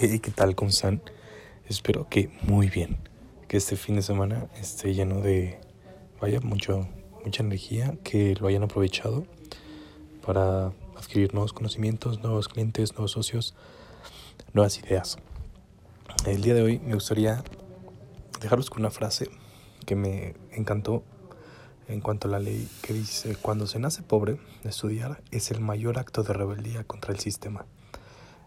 Hey, ¿qué tal? ¿Cómo están? Espero que muy bien. Que este fin de semana esté lleno de, vaya, mucho, mucha energía, que lo hayan aprovechado para adquirir nuevos conocimientos, nuevos clientes, nuevos socios, nuevas ideas. El día de hoy me gustaría dejaros con una frase que me encantó en cuanto a la ley que dice, cuando se nace pobre, estudiar es el mayor acto de rebeldía contra el sistema.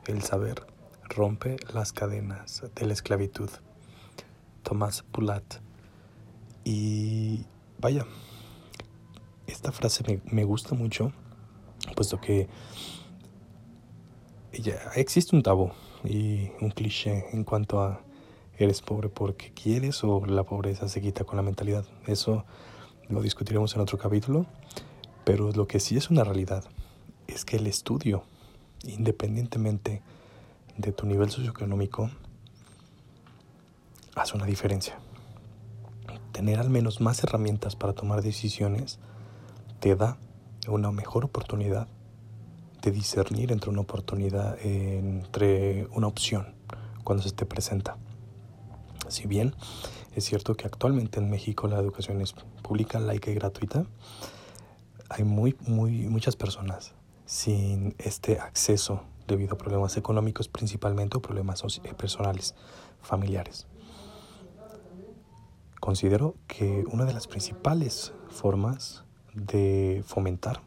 El saber rompe las cadenas de la esclavitud. Tomás Pulat. Y vaya, esta frase me, me gusta mucho, puesto que ya existe un tabú y un cliché en cuanto a eres pobre porque quieres o la pobreza se quita con la mentalidad. Eso lo discutiremos en otro capítulo, pero lo que sí es una realidad es que el estudio, independientemente de tu nivel socioeconómico, hace una diferencia. Tener al menos más herramientas para tomar decisiones te da una mejor oportunidad de discernir entre una oportunidad, entre una opción cuando se te presenta. Si bien es cierto que actualmente en México la educación es pública, laica y gratuita, hay muy, muy, muchas personas sin este acceso debido a problemas económicos principalmente o problemas eh, personales, familiares. Considero que una de las principales formas de fomentar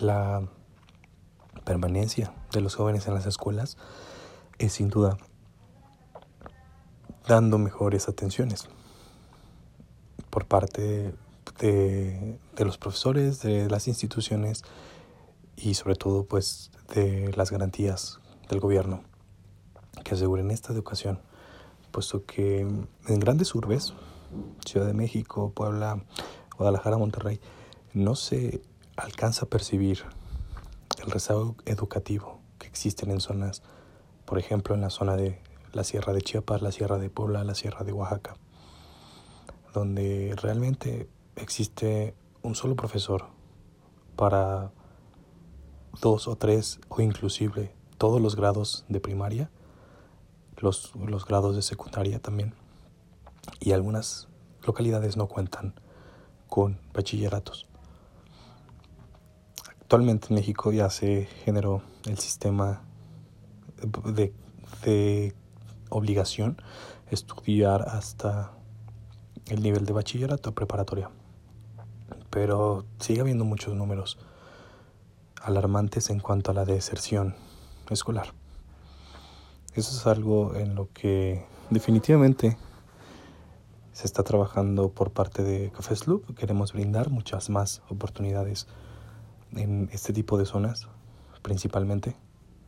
la permanencia de los jóvenes en las escuelas es sin duda dando mejores atenciones por parte de, de, los profesores, de las instituciones y sobre todo pues de las garantías del gobierno que aseguren esta educación, puesto que en grandes urbes, Ciudad de México, Puebla, Guadalajara, Monterrey, no se alcanza a percibir el rezago educativo que existen en zonas, por ejemplo, en la zona de la Sierra de Chiapas, la Sierra de Puebla, la Sierra de Oaxaca, donde realmente existe un solo profesor para dos o tres o inclusive todos los grados de primaria, los, los grados de secundaria también. Y algunas localidades no cuentan con bachilleratos. Actualmente en México ya se generó el sistema de, de obligación estudiar hasta el nivel de bachillerato preparatoria. Pero sigue habiendo muchos números alarmantes en cuanto a la deserción escolar. Eso es algo en lo que definitivamente se está trabajando por parte de Cafés Loop. Queremos brindar muchas más oportunidades en este tipo de zonas, principalmente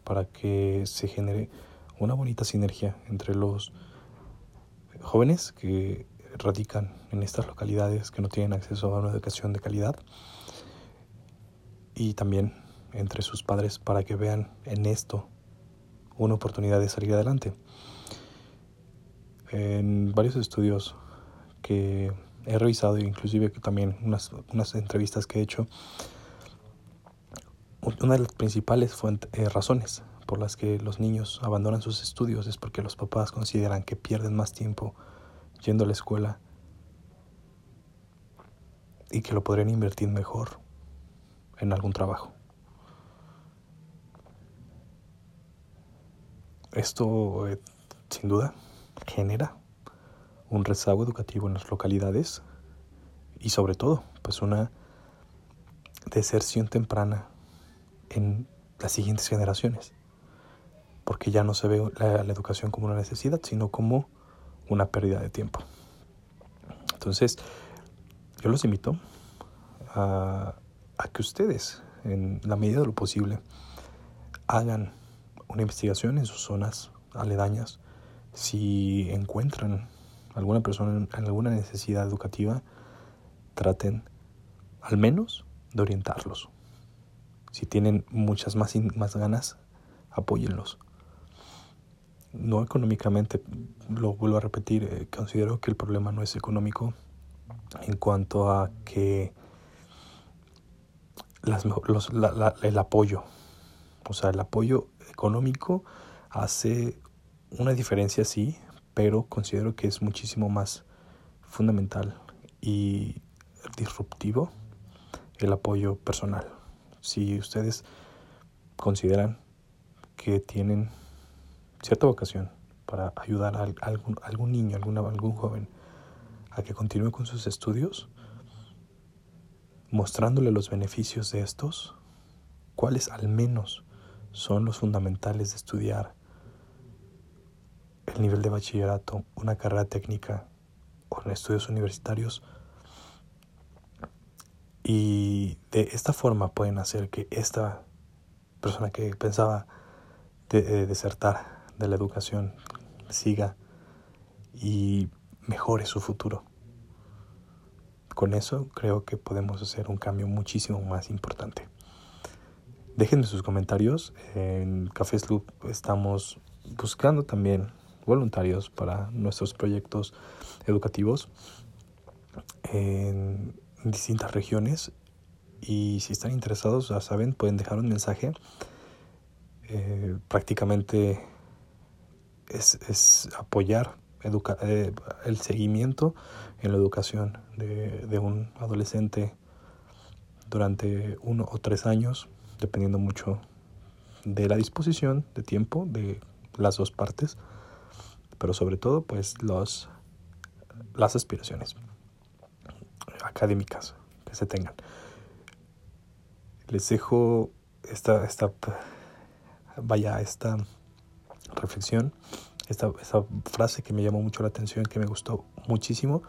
para que se genere una bonita sinergia entre los jóvenes que radican en estas localidades que no tienen acceso a una educación de calidad y también entre sus padres para que vean en esto una oportunidad de salir adelante. En varios estudios que he revisado, inclusive también unas, unas entrevistas que he hecho, una de las principales eh, razones por las que los niños abandonan sus estudios es porque los papás consideran que pierden más tiempo yendo a la escuela y que lo podrían invertir mejor en algún trabajo. Esto, eh, sin duda, genera un rezago educativo en las localidades y sobre todo, pues una deserción temprana en las siguientes generaciones, porque ya no se ve la, educación como una necesidad, sino como una pérdida de tiempo. Entonces, yo los invito a, a que ustedes, en la medida de lo posible, hagan una investigación en sus zonas aledañas. Si encuentran alguna persona en alguna necesidad educativa, traten al menos de orientarlos. Si tienen muchas más, más ganas, apóyenlos. No económicamente, lo vuelvo a repetir, eh, considero que el problema no es económico en cuanto a que las, los, la, la, el apoyo O sea, el apoyo económico hace una diferencia, sí, pero considero que es muchísimo más fundamental y disruptivo el apoyo personal. Si ustedes consideran que tienen cierta vocación para ayudar a algún, algún niño, algún, algún joven a que continúe con sus estudios, mostrándole los beneficios de estos, cuáles al menos son los fundamentales de estudiar el nivel de bachillerato, una carrera técnica o en estudios universitarios. Y de esta forma pueden hacer que esta persona que pensaba de, eh, desertar de la educación siga y mejore su futuro. Con eso creo que podemos hacer un cambio muchísimo más importante. Déjenme sus comentarios. En Café Sloop estamos buscando también voluntarios para nuestros proyectos educativos en distintas regiones. Y si están interesados ya saben pueden dejar un mensaje. Eh, prácticamente es, es apoyar educa eh, el seguimiento en la educación de, de, un adolescente durante uno o tres años, dependiendo mucho de la disposición de tiempo de las dos partes, pero sobre todo pues los, las aspiraciones académicas que se tengan. Les dejo esta, esta vaya, esta reflexión esta, frase que me llamó mucho la atención, que me gustó muchísimo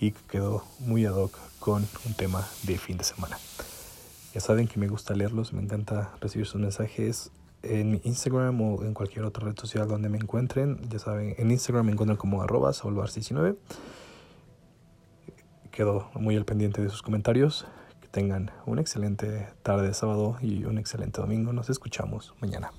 y quedó muy ad hoc con un tema de fin de semana. Ya saben que me gusta leerlos, me encanta recibir sus mensajes en Instagram o en cualquier otra red social donde me encuentren. Ya saben, en Instagram me encuentran como arroba 19 Quedo muy al pendiente de sus comentarios. Que tengan una excelente tarde de sábado y un excelente domingo. Nos escuchamos mañana.